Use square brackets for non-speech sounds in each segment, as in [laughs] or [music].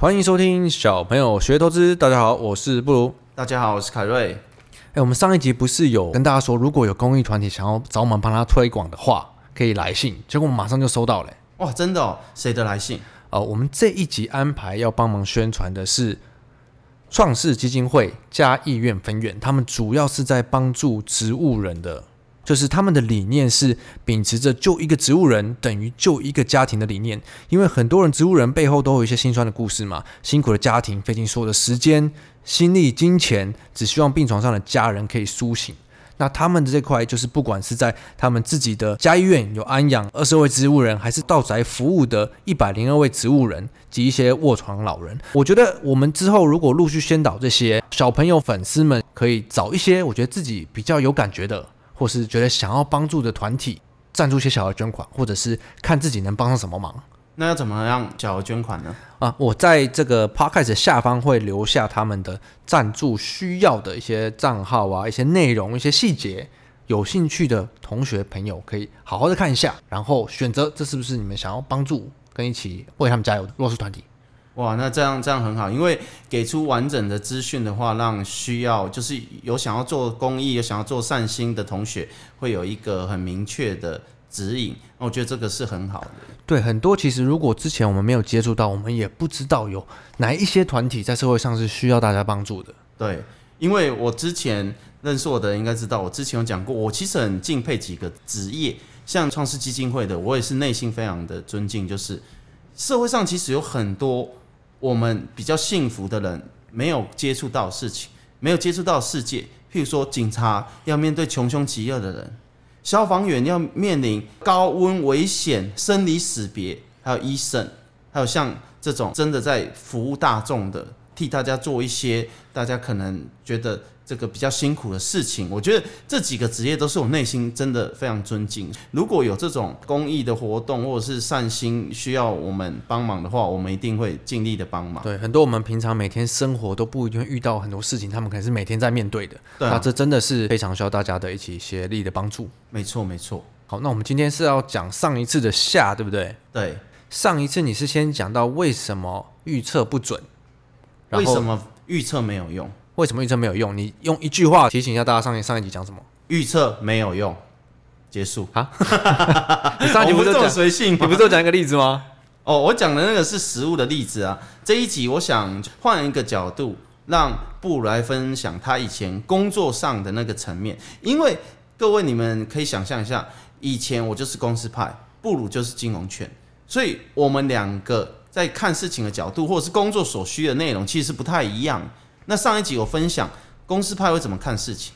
欢迎收听小朋友学投资。大家好，我是布鲁。大家好，我是凯瑞。哎，我们上一集不是有跟大家说，如果有公益团体想要找我们帮他推广的话，可以来信。结果我们马上就收到了。哇，真的哦？谁的来信？呃，我们这一集安排要帮忙宣传的是创世基金会嘉义院分院，他们主要是在帮助植物人的。就是他们的理念是秉持着救一个植物人等于救一个家庭的理念，因为很多人植物人背后都有一些心酸的故事嘛，辛苦的家庭费尽所有的时间、心力、金钱，只希望病床上的家人可以苏醒。那他们的这块就是不管是在他们自己的家医院有安养二十位植物人，还是到宅服务的一百零二位植物人及一些卧床老人，我觉得我们之后如果陆续宣导这些小朋友粉丝们，可以找一些我觉得自己比较有感觉的。或是觉得想要帮助的团体赞助一些小额捐款，或者是看自己能帮上什么忙。那要怎么样小额捐款呢？啊，我在这个 podcast 下方会留下他们的赞助需要的一些账号啊，一些内容，一些细节。有兴趣的同学朋友可以好好的看一下，然后选择这是不是你们想要帮助跟一起为他们加油的弱势团体。哇，那这样这样很好，因为给出完整的资讯的话，让需要就是有想要做公益、有想要做善心的同学，会有一个很明确的指引。我觉得这个是很好的。对，很多其实如果之前我们没有接触到，我们也不知道有哪一些团体在社会上是需要大家帮助的。对，因为我之前认识我的人应该知道，我之前有讲过，我其实很敬佩几个职业，像创世基金会的，我也是内心非常的尊敬，就是社会上其实有很多。我们比较幸福的人，没有接触到事情，没有接触到世界。譬如说，警察要面对穷凶极恶的人，消防员要面临高温危险、生离死别，还有医生，还有像这种真的在服务大众的，替大家做一些大家可能觉得。这个比较辛苦的事情，我觉得这几个职业都是我内心真的非常尊敬。如果有这种公益的活动或者是善心需要我们帮忙的话，我们一定会尽力的帮忙。对，很多我们平常每天生活都不一定会遇到很多事情，他们可能是每天在面对的。对啊，那这真的是非常需要大家的一起协力的帮助。没错，没错。好，那我们今天是要讲上一次的下，对不对？对。上一次你是先讲到为什么预测不准，为什么预测没有用？为什么预测没有用？你用一句话提醒一下大家，上一上一集讲什么？预测没有用，结束啊！[laughs] 你上一集不是这么随性？你不是讲一个例子吗？哦，我讲的那个是实物的例子啊。这一集我想换一个角度，让布鲁来分享他以前工作上的那个层面。因为各位你们可以想象一下，以前我就是公司派，布鲁就是金融圈，所以我们两个在看事情的角度，或者是工作所需的内容，其实不太一样。那上一集我分享公司派会怎么看事情，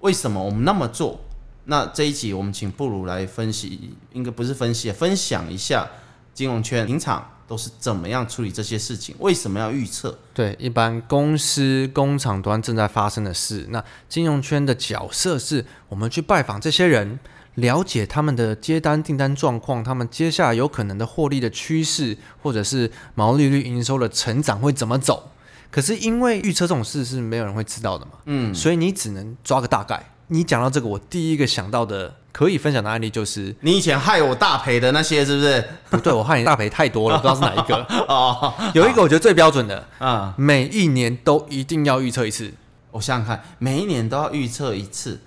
为什么我们那么做？那这一集我们请布鲁来分析，应该不是分析，分享一下金融圈平常都是怎么样处理这些事情，为什么要预测？对，一般公司工厂端正在发生的事，那金融圈的角色是我们去拜访这些人，了解他们的接单订单状况，他们接下来有可能的获利的趋势，或者是毛利率营收的成长会怎么走。可是因为预测这种事是没有人会知道的嘛，嗯，所以你只能抓个大概。你讲到这个，我第一个想到的可以分享的案例就是你以前害我大赔的那些，是不是？不对，我害你大赔太多了，不知道是哪一个。[laughs] 哦，有一个我觉得最标准的啊，每一年都一定要预测一次。我想想看，每一年都要预测一次。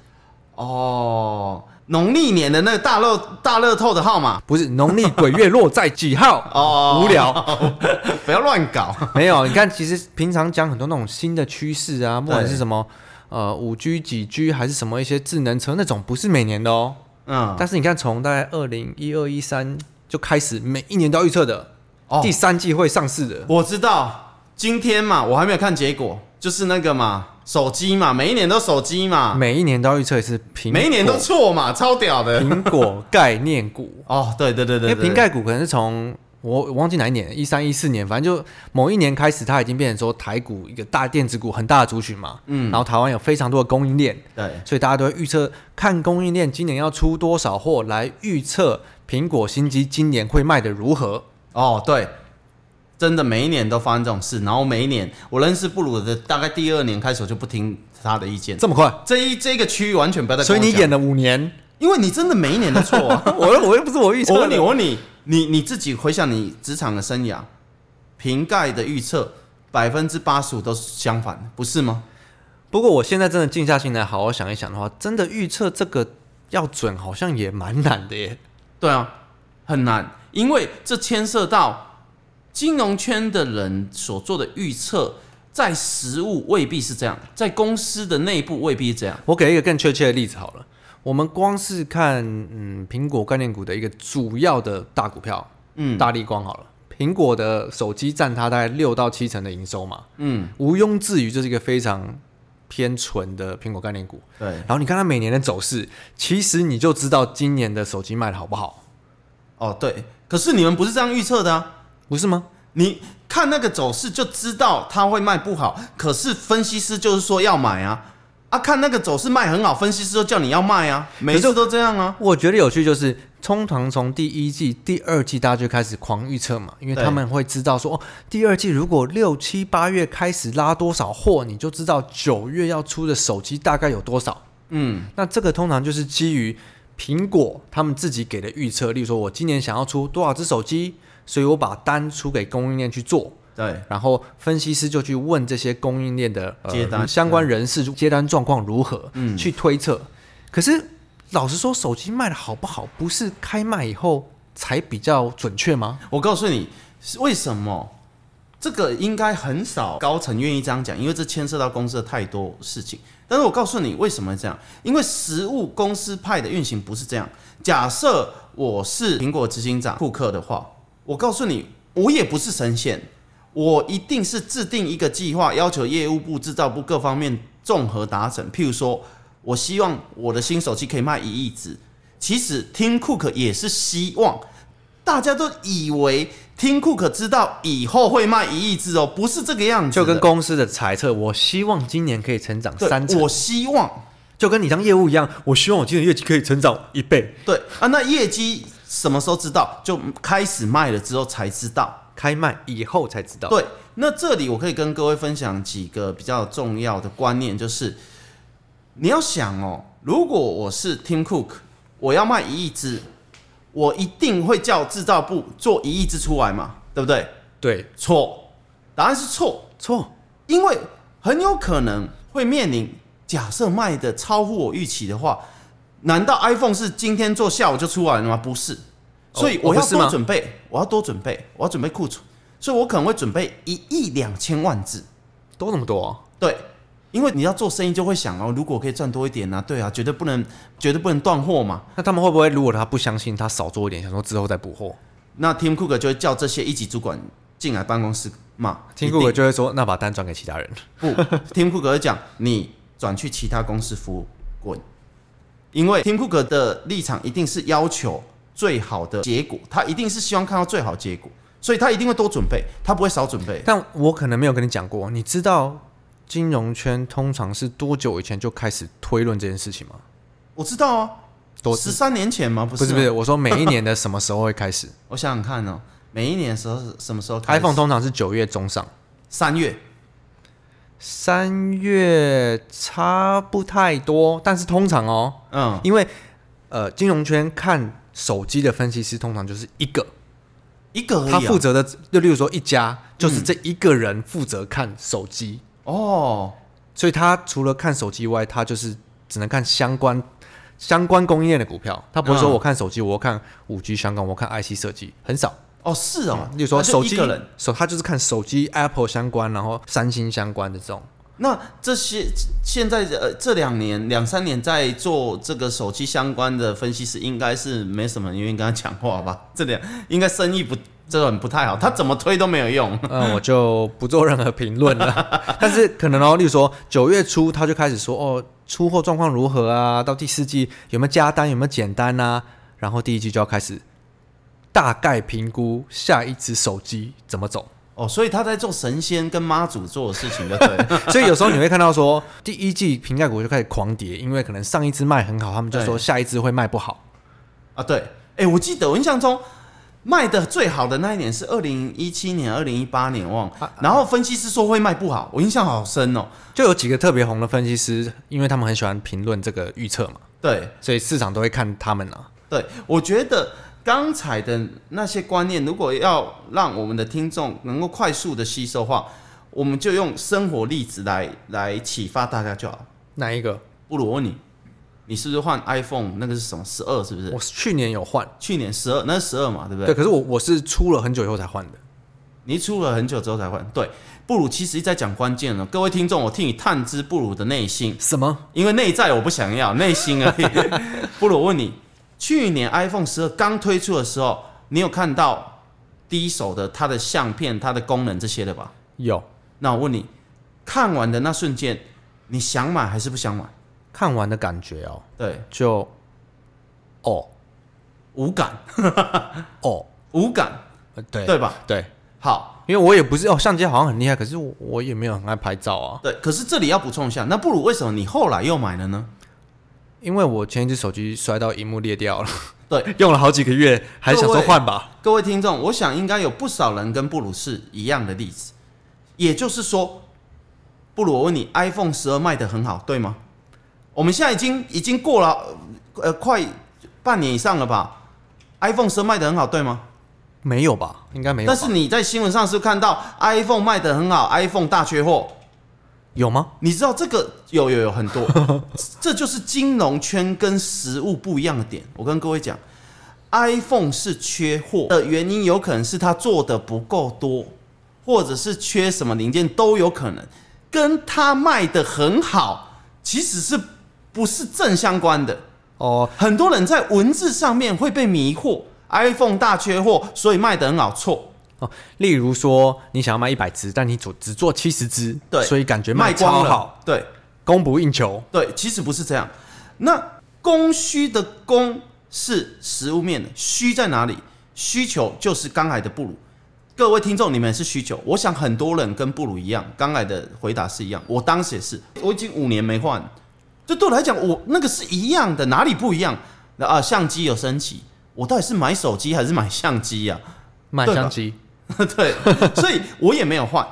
哦。农历年的那个大乐大乐透的号码不是农历鬼月落在几号哦，无聊，[laughs] 不要乱搞。[laughs] 没有，你看，其实平常讲很多那种新的趋势啊，不管是什么呃五 G 几 G 还是什么一些智能车那种，不是每年的哦。嗯，但是你看，从大概二零一二一三就开始，每一年都要预测的，哦，第三季会上市的。我知道，今天嘛，我还没有看结果，就是那个嘛。手机嘛，每一年都手机嘛，每一年都要预测一次苹，每一年都错嘛，超屌的。苹果概念股。哦，对对对对，因为苹概股可能是从我我忘记哪一年，一三一四年，反正就某一年开始，它已经变成说台股一个大电子股很大的族群嘛，嗯，然后台湾有非常多的供应链，对，所以大家都会预测看供应链今年要出多少货来预测苹果新机今年会卖的如何。哦，对。真的每一年都发生这种事，然后每一年我认识布鲁的大概第二年开始我就不听他的意见，这么快？这一这个区域完全不要再。所以你演了五年，因为你真的每一年都错啊！[laughs] 我又我又不是我预测。我问你，我问你，你你自己回想你职场的生涯，瓶盖的预测百分之八十五都是相反的，不是吗？不过我现在真的静下心来好好想一想的话，真的预测这个要准，好像也蛮难的耶。对啊，很难，因为这牵涉到金融圈的人所做的预测，在实物未必是这样，在公司的内部未必是这样。我给一个更确切的例子好了，我们光是看嗯苹果概念股的一个主要的大股票，嗯，大力光好了，苹果的手机占它大概六到七成的营收嘛，嗯，毋庸置疑这是一个非常偏纯的苹果概念股。对，然后你看它每年的走势，其实你就知道今年的手机卖的好不好。哦，对，可是你们不是这样预测的啊，不是吗？你看那个走势就知道它会卖不好，可是分析师就是说要买啊，啊，看那个走势卖很好，分析师都叫你要卖啊，每次都这样啊。我觉得有趣就是，通常从第一季、第二季大家就开始狂预测嘛，因为他们会知道说，哦，第二季如果六七八月开始拉多少货，你就知道九月要出的手机大概有多少。嗯，那这个通常就是基于。苹果他们自己给的预测，例如说，我今年想要出多少只手机，所以我把单出给供应链去做。对，然后分析师就去问这些供应链的、呃、接单相关人士接单状况如何，嗯，去推测。可是老实说，手机卖的好不好，不是开卖以后才比较准确吗？我告诉你，为什么？这个应该很少高层愿意这样讲，因为这牵涉到公司的太多事情。但是我告诉你为什么这样？因为实务公司派的运行不是这样。假设我是苹果执行长库克的话，我告诉你，我也不是神仙，我一定是制定一个计划，要求业务部、制造部各方面综合达成。譬如说，我希望我的新手机可以卖一亿只。其实，Tim Cook 也是希望。大家都以为听库克知道以后会卖一亿只哦，不是这个样子。就跟公司的猜测，我希望今年可以成长三成。我希望就跟你当业务一样，我希望我今年业绩可以成长一倍。对啊，那业绩什么时候知道？就开始卖了之后才知道，开卖以后才知道。对，那这里我可以跟各位分享几个比较重要的观念，就是你要想哦，如果我是 Tim Cook，我要卖一亿只。我一定会叫制造部做一亿只出来嘛，对不对？对，错，答案是错，错，因为很有可能会面临假设卖的超乎我预期的话，难道 iPhone 是今天做下午就出来了吗？不是，所以我要多准备，我要多准备，我要准备库存，所以我可能会准备一亿两千万只，多那么多啊？对。因为你要做生意，就会想哦，如果可以赚多一点呢？对啊，绝对不能，绝对不能断货嘛。那他们会不会，如果他不相信，他少做一点，想说之后再补货？那 Tim Cook 就会叫这些一级主管进来办公室嘛。Tim Cook 就会说，那把单转给其他人。不，Tim Cook 会讲，你转去其他公司服务，滚。因为 Tim Cook 的立场一定是要求最好的结果，他一定是希望看到最好结果，所以他一定会多准备，他不会少准备。但我可能没有跟你讲过，你知道？金融圈通常是多久以前就开始推论这件事情吗？我知道啊，都十三年前吗？不是，不是，不是。我说每一年的什么时候会开始？[laughs] 我想想看哦，每一年的时候是什么时候？iPhone 通常是九月中上，三月，三月差不太多，但是通常哦，嗯，因为呃，金融圈看手机的分析师通常就是一个一个他负责的就例如说一家，就是这一个人负责看手机。哦，所以他除了看手机外，他就是只能看相关相关供应链的股票。他不会说我看手机，我看五 G 相关，我看 IC 设计，很少。哦，是哦。例如说手机，手他就是看手机 Apple 相关，然后三星相关的这种。那这些现在呃这两年两三年在做这个手机相关的分析师，应该是没什么人愿意跟他讲话吧？这两应该生意不。这很不太好，他怎么推都没有用。[laughs] 嗯，我就不做任何评论了。[laughs] 但是可能哦，例如说九月初他就开始说哦，出货状况如何啊？到第四季有没有加单，有没有减单啊？然后第一季就要开始大概评估下一支手机怎么走。哦，所以他在做神仙跟妈祖做的事情，就对。[laughs] 所以有时候你会看到说，第一季瓶盖股就开始狂跌，因为可能上一支卖很好，他们就说下一支会卖不好。啊，对。哎，我记得我印象中。卖的最好的那一年是二零一七年、二零一八年，忘。然后分析师说会卖不好，我印象好深哦。就有几个特别红的分析师，因为他们很喜欢评论这个预测嘛。对，所以市场都会看他们啊。对，我觉得刚才的那些观念，如果要让我们的听众能够快速的吸收的话，我们就用生活例子来来启发大家就好。哪一个？不如我问你，你是不是换 iPhone？那个是什么？十二是不是？我去年有换，去年十二，那是十二嘛，对不对？对，可是我我是出了很久以后才换的。你出了很久之后才换，对。布鲁其实一直在讲关键了，各位听众，我替你探知布鲁的内心。什么？因为内在我不想要，内心而已。布鲁，我问你，去年 iPhone 十二刚推出的时候，你有看到第一手的它的相片、它的功能这些的吧？有。那我问你，看完的那瞬间，你想买还是不想买？看完的感觉哦，对，就哦，无感，哦，无感，[laughs] 对对吧？对。好，因为我也不是哦，相机好像很厉害，可是我我也没有很爱拍照啊。对，可是这里要补充一下，那不如为什么你后来又买了呢？因为我前一只手机摔到荧幕裂掉了，对，[laughs] 用了好几个月，还想说换吧。各位听众，我想应该有不少人跟布鲁是一样的例子，也就是说，布鲁，我问你，iPhone 十二卖的很好，对吗？我们现在已经已经过了呃快半年以上了吧？iPhone 十二卖的很好，对吗？没有吧，应该没有。但是你在新闻上是看到 iPhone 卖的很好，iPhone 大缺货，有吗？你知道这个有有有很多，[laughs] 这就是金融圈跟实物不一样的点。我跟各位讲，iPhone 是缺货的原因，有可能是它做的不够多，或者是缺什么零件都有可能，跟它卖的很好，其实是不是正相关的哦。很多人在文字上面会被迷惑。iPhone 大缺货，所以卖得很好，错哦。例如说，你想要卖一百只，但你只只做七十只，对，所以感觉卖超好，对，供不应求，对，其实不是这样。那供需的供是实物面的，需在哪里？需求就是刚来的布鲁。各位听众，你们是需求。我想很多人跟布鲁一样，刚来的回答是一样。我当时也是，我已经五年没换，就对我来讲，我那个是一样的，哪里不一样？那啊，相机有升级。我到底是买手机还是买相机呀？买相机，[laughs] 对，所以我也没有换，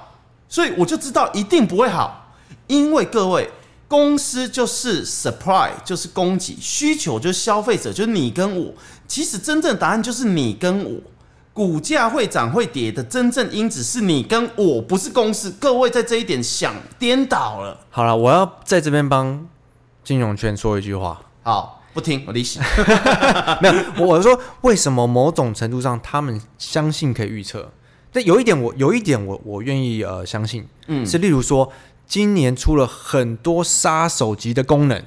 所以我就知道一定不会好，因为各位公司就是 supply 就是供给，需求就是消费者，就是你跟我。其实真正答案就是你跟我，股价会涨会跌的真正因子是你跟我，不是公司。各位在这一点想颠倒了。好了，我要在这边帮金融圈说一句话。好。不听 [laughs] 我利息，没有。我是说，为什么某种程度上他们相信可以预测？但有一点我，我有一点我，我我愿意呃相信，嗯，是例如说，今年出了很多杀手级的功能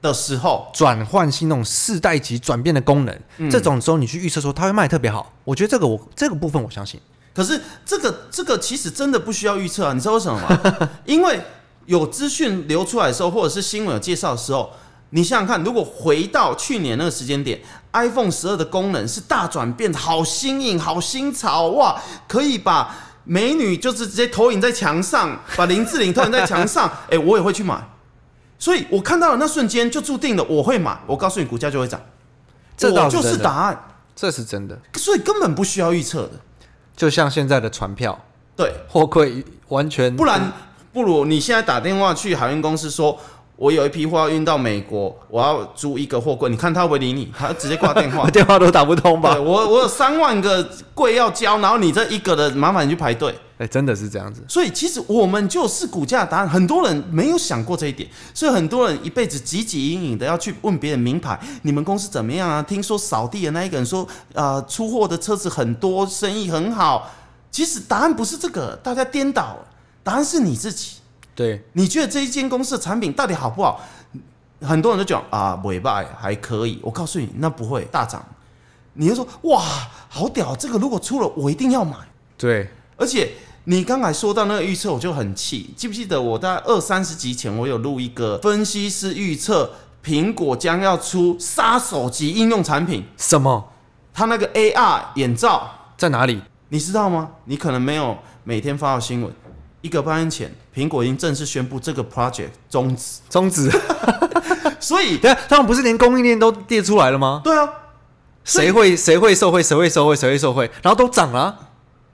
的时候，转换性那种世代级转变的功能，嗯、这种时候你去预测说它会卖特别好，我觉得这个我这个部分我相信。可是这个这个其实真的不需要预测啊，你知道为什么吗？[laughs] 因为有资讯流出来的时候，或者是新闻有介绍的时候。你想想看，如果回到去年那个时间点，iPhone 十二的功能是大转变，好新颖，好新潮哇！可以把美女就是直接投影在墙上，把林志玲投影在墙上，[laughs] 哎、欸，我也会去买。所以我看到了那瞬间就注定了我会买。我告诉你，股价就会涨。这倒是，就是答案，这是真的。所以根本不需要预测的，就像现在的船票，对，货柜完全不然，不如你现在打电话去海运公司说。我有一批货要运到美国，我要租一个货柜，你看他会不会理你？他直接挂电话，[laughs] 电话都打不通吧？我我有三万个柜要交，然后你这一个的麻烦你去排队。哎、欸，真的是这样子。所以其实我们就是股价答案，很多人没有想过这一点，所以很多人一辈子汲汲营营的要去问别人名牌，你们公司怎么样啊？听说扫地的那一个人说，啊、呃，出货的车子很多，生意很好。其实答案不是这个，大家颠倒了，答案是你自己。对，你觉得这一间公司的产品到底好不好？很多人都讲啊，尾巴还可以。我告诉你，那不会大涨。你就说哇，好屌！这个如果出了，我一定要买。对，而且你刚才说到那个预测，我就很气。记不记得我在二三十集前，我有录一个分析师预测苹果将要出杀手级应用产品？什么？它那个 AR 眼罩在哪里？你知道吗？你可能没有每天发到新闻。一个半月前，苹果已经正式宣布这个 project 终止，终止。[laughs] 所以，对啊，他们不是连供应链都列出来了吗？对啊，谁会谁会受贿，谁会受贿，谁会受贿，然后都涨了、啊。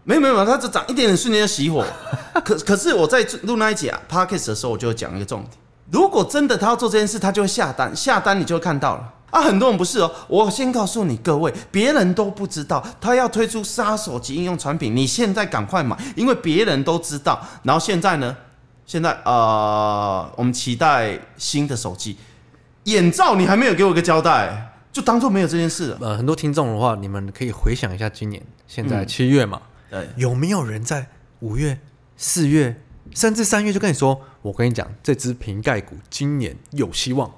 没有没有，它只涨一点点，瞬间就熄火。[laughs] 可可是我在录那一集啊 podcast 的时候，我就讲一个重点：如果真的他要做这件事，他就会下单，下单你就会看到了。啊，很多人不是哦。我先告诉你各位，别人都不知道他要推出杀手级应用产品，你现在赶快买，因为别人都知道。然后现在呢？现在呃，我们期待新的手机。眼罩你还没有给我一个交代，就当做没有这件事了。呃，很多听众的话，你们可以回想一下，今年现在七月嘛，嗯、对，有没有人在五月、四月甚至三月就跟你说，我跟你讲，这只瓶盖股今年有希望。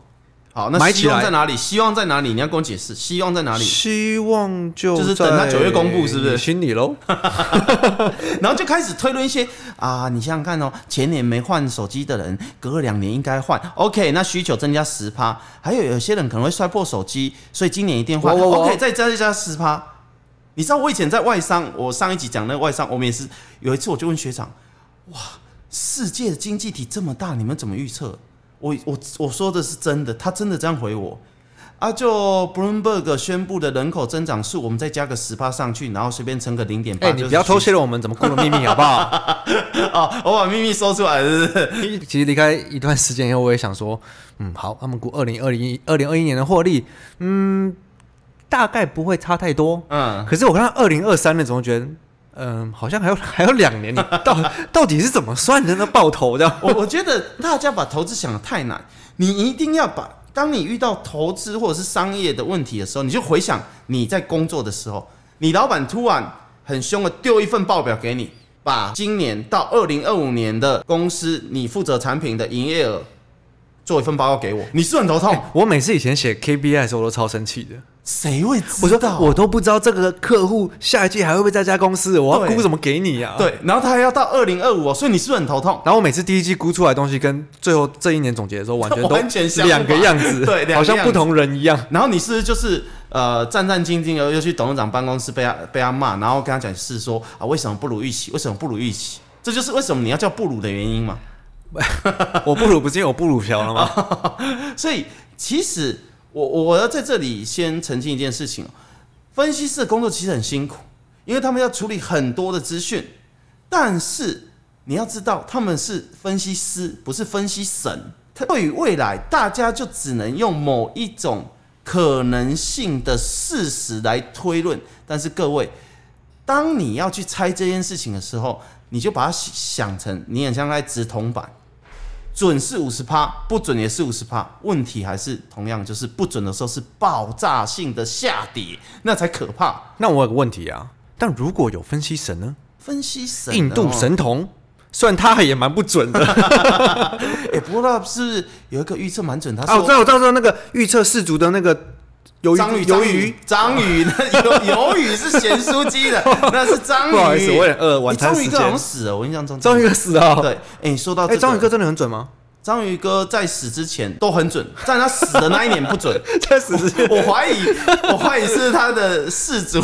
好，那希望在哪里？希望在哪里？你要跟我解释，希望在哪里？希望就就是等他九月公布，是不是？心里喽。[laughs] 然后就开始推论一些啊，你想想看哦，前年没换手机的人，隔了两年应该换。OK，那需求增加十趴，还有有些人可能会摔破手机，所以今年一定换。OK，再加一加十趴。你知道我以前在外商，我上一集讲那个外商，我们也是有一次我就问学长，哇，世界的经济体这么大，你们怎么预测？我我我说的是真的，他真的这样回我啊！就 Bloomberg 宣布的人口增长数，我们再加个十趴上去，然后随便乘个零点八。哎，你不要偷窃了我们怎么过的秘密好不好？[laughs] 哦，我把秘密说出来是不是？其实离开一段时间以后，我也想说，嗯，好，他们估二零二零二零二一年的获利，嗯，大概不会差太多。嗯，可是我看到二零二三年，总觉得。嗯，好像还有 [laughs] 还有两年，你到 [laughs] 到底是怎么算的呢？爆头的？[laughs] 我我觉得大家把投资想得太难，你一定要把，当你遇到投资或者是商业的问题的时候，你就回想你在工作的时候，你老板突然很凶的丢一份报表给你，把今年到二零二五年的公司你负责产品的营业额做一份报告给我，你是，是很头痛。欸，我每次以前写 KPI 的时候，我都超生气的。谁会知道？我都不知道这个客户下一季还会不会在这家公司，我要估怎么给你呀？对，然后他还要到二零二五哦，所以你是不是很头痛？然后我每次第一季估出来的东西跟最后这一年总结的时候完全都 [laughs] 两个样子，对，好像不同人一样。然后你是不是就是呃战战兢兢的又去董事长办公室被他被他骂，然后跟他讲是说啊为什么不如预期？为什么不如预期？这就是为什么你要叫布鲁的原因嘛？[laughs] 我不是因为我布鲁嫖了吗？[laughs] 所以其实。我我要在这里先澄清一件事情，分析师的工作其实很辛苦，因为他们要处理很多的资讯，但是你要知道他们是分析师，不是分析神。他对于未来，大家就只能用某一种可能性的事实来推论。但是各位，当你要去猜这件事情的时候，你就把它想成你很像在掷铜板。准是五十趴，不准也是五十趴。问题还是同样，就是不准的时候是爆炸性的下跌，那才可怕。那我有个问题啊，但如果有分析神呢？分析神，印度神童，虽然他也蛮不准的。[laughs] 哎，不过是有一个预测蛮准，他说，啊，我知道，我知道那个预测世足的那个鱿鱼，鱿鱼，章鱼，那鱿 [laughs] 鱿鱼是咸酥鸡的，[laughs] 那是章鱼。不好意思，我有点饿。晚餐章鱼哥好像死了，我印象中章鱼哥死了。对，哎，你说到，哎，章鱼哥真的很准吗？章鱼哥在死之前都很准，[laughs] 在他死的那一年不准。在死之前，我怀疑，我怀疑是他的事主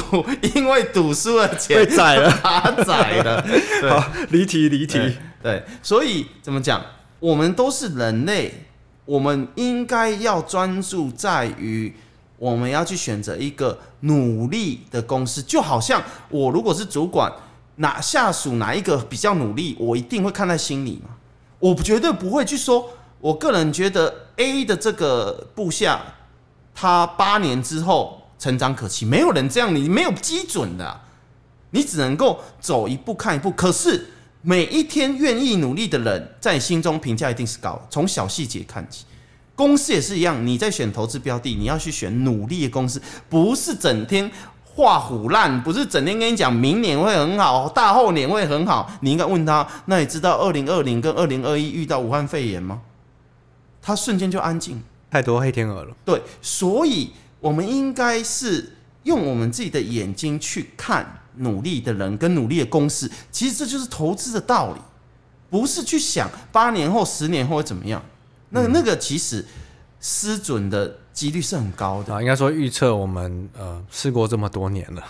因为赌输了钱被宰了，他宰了。好，离题离题。对，所以怎么讲？我们都是人类，我们应该要专注在于我们要去选择一个努力的公司。就好像我如果是主管，哪下属哪一个比较努力，我一定会看在心里嘛。我绝对不会去说，我个人觉得 A 的这个部下，他八年之后成长可期，没有人这样，你没有基准的，你只能够走一步看一步。可是每一天愿意努力的人，在你心中评价一定是高。从小细节看起，公司也是一样，你在选投资标的，你要去选努力的公司，不是整天。画虎烂不是整天跟你讲明年会很好，大后年会很好。你应该问他，那你知道二零二零跟二零二一遇到武汉肺炎吗？他瞬间就安静。太多黑天鹅了。对，所以我们应该是用我们自己的眼睛去看努力的人跟努力的公司。其实这就是投资的道理，不是去想八年后、十年后会怎么样。那那个其实失准的。几率是很高的啊，应该说预测我们呃试过这么多年了。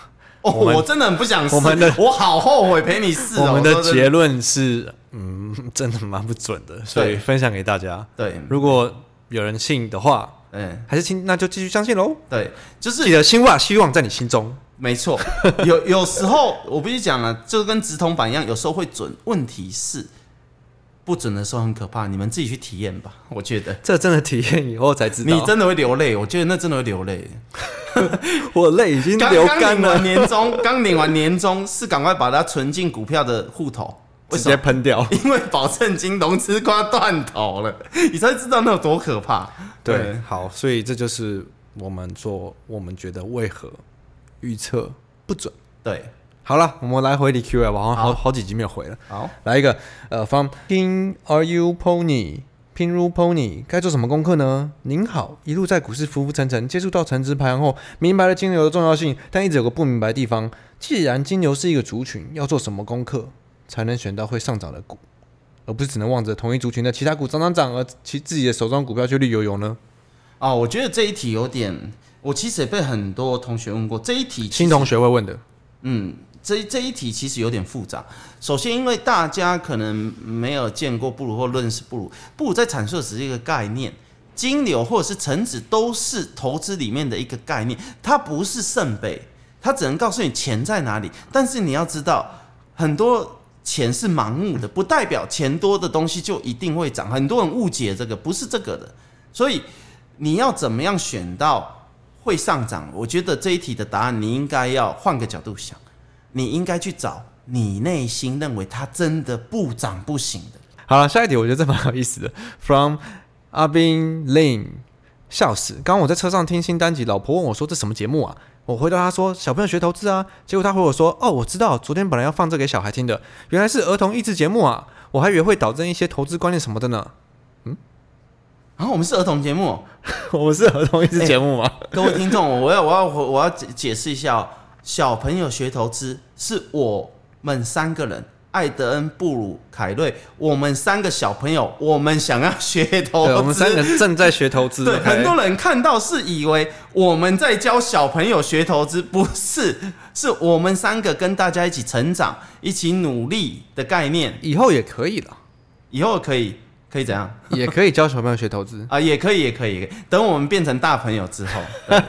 哦，我真的很不想试，我们的我好后悔陪你试。我们的结论是，嗯，真的蛮不准的，所以分享给大家。对，如果有人信的话，嗯，还是听，那就继续相信喽。对，就是你的希望希望在你心中。没错，有有时候我必须讲了，就跟直筒板一样，有时候会准。问题是，不准的时候很可怕，你们自己去体验吧。我觉得这真的体验以后才知道，你真的会流泪。我觉得那真的会流泪。[laughs] 我泪已经流干了。年终 [laughs] 刚领完年终，是赶快把它存进股票的户头，直接喷掉，[laughs] 因为保证金融资快要断头了，你才知道那有多可怕。对，对，好，所以这就是我们做，我们觉得为何预测不准。对。好了，我们来回你 Q&A 吧，好像好几集没有回了。好，来一个，呃，from Pin Are You Pony Pin Ru Pony，该做什么功课呢？您好，一路在股市浮浮沉沉，接触到成值排行后，明白了金牛的重要性，但一直有个不明白的地方。既然金牛是一个族群，要做什么功课才能选到会上涨的股，而不是只能望着同一族群的其他股涨涨涨，而其自己的手中股票却绿油油呢？哦，我觉得这一题有点，我其实也被很多同学问过，这一题新同学会问的，嗯。这这一题其实有点复杂。首先，因为大家可能没有见过布鲁或认识布鲁，布鲁在阐述的只是一个概念，金牛或者是橙子都是投资里面的一个概念，它不是圣杯，它只能告诉你钱在哪里。但是你要知道，很多钱是盲目的，不代表钱多的东西就一定会涨。很多人误解这个，不是这个的。所以你要怎么样选到会上涨？我觉得这一题的答案，你应该要换个角度想。你应该去找你内心认为它真的不涨不行的。好了，下一题我觉得这蛮有意思的。From 阿斌 Lin，笑死！刚刚我在车上听新单集，老婆问我说：“这什么节目啊？”我回答她说：“小朋友学投资啊。”结果她回我说：“哦，我知道，昨天本来要放这给小孩听的，原来是儿童益智节目啊！我还以为会导正一些投资观念什么的呢。”嗯，然后、啊、我们是儿童节目，[laughs] 我们是儿童益智节目吗？欸、各位听众，我要我要我要解解释一下哦。小朋友学投资是我们三个人，艾德恩、布鲁、凯瑞，我们三个小朋友，我们想要学投资。我们三个正在学投资。[laughs] 对，很多人看到是以为我们在教小朋友学投资，不是，[laughs] 是我们三个跟大家一起成长、一起努力的概念。以后也可以了，以后可以。可以怎样？也可以教小朋友学投资啊，也可以，也可以，等我们变成大朋友之后，[laughs] 对，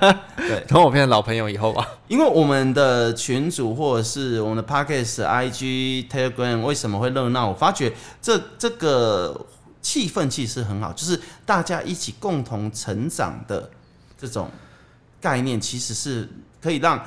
对等我变成老朋友以后吧。因为我们的群组或者是我们的 Podcast、IG、Telegram 为什么会热闹？我发觉这这个气氛其实很好，就是大家一起共同成长的这种概念，其实是可以让。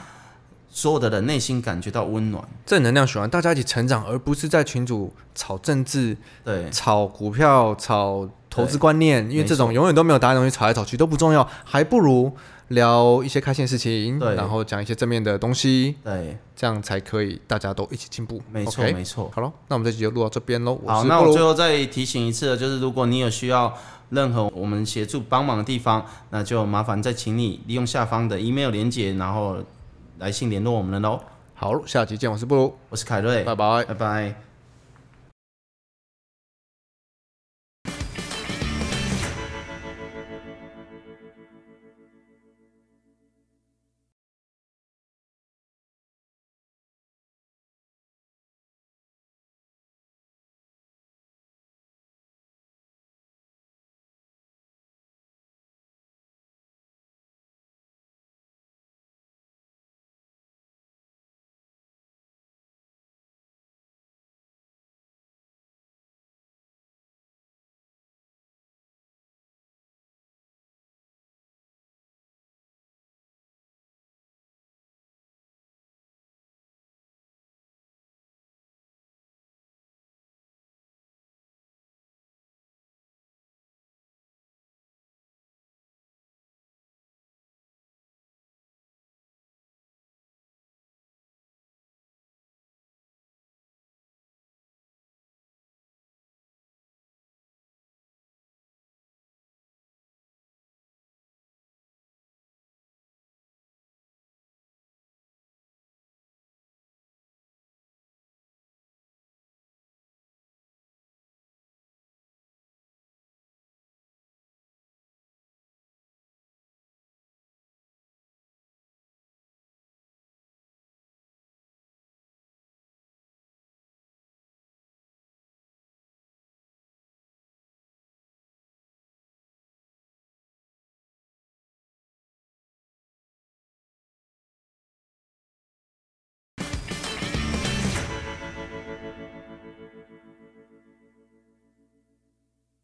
所有的人内心感觉到温暖，正能量循环，大家一起成长，而不是在群主炒政治、对，炒股票、炒投资观念，因为这种永远都没有答案的东西，炒来炒去都不重要，还不如聊一些开心的事情，对，然后讲一些正面的东西，对，这样才可以大家都一起进步。没错，没错。好了，那我们这集就录到这边喽。好，那我最后再提醒一次，就是如果你有需要任何我们协助帮忙的地方，那就麻烦再请你利用下方的 email 连接，然后。来信联络我们了喽。好，下期见。我是布鲁，我是凯瑞，拜拜，拜拜。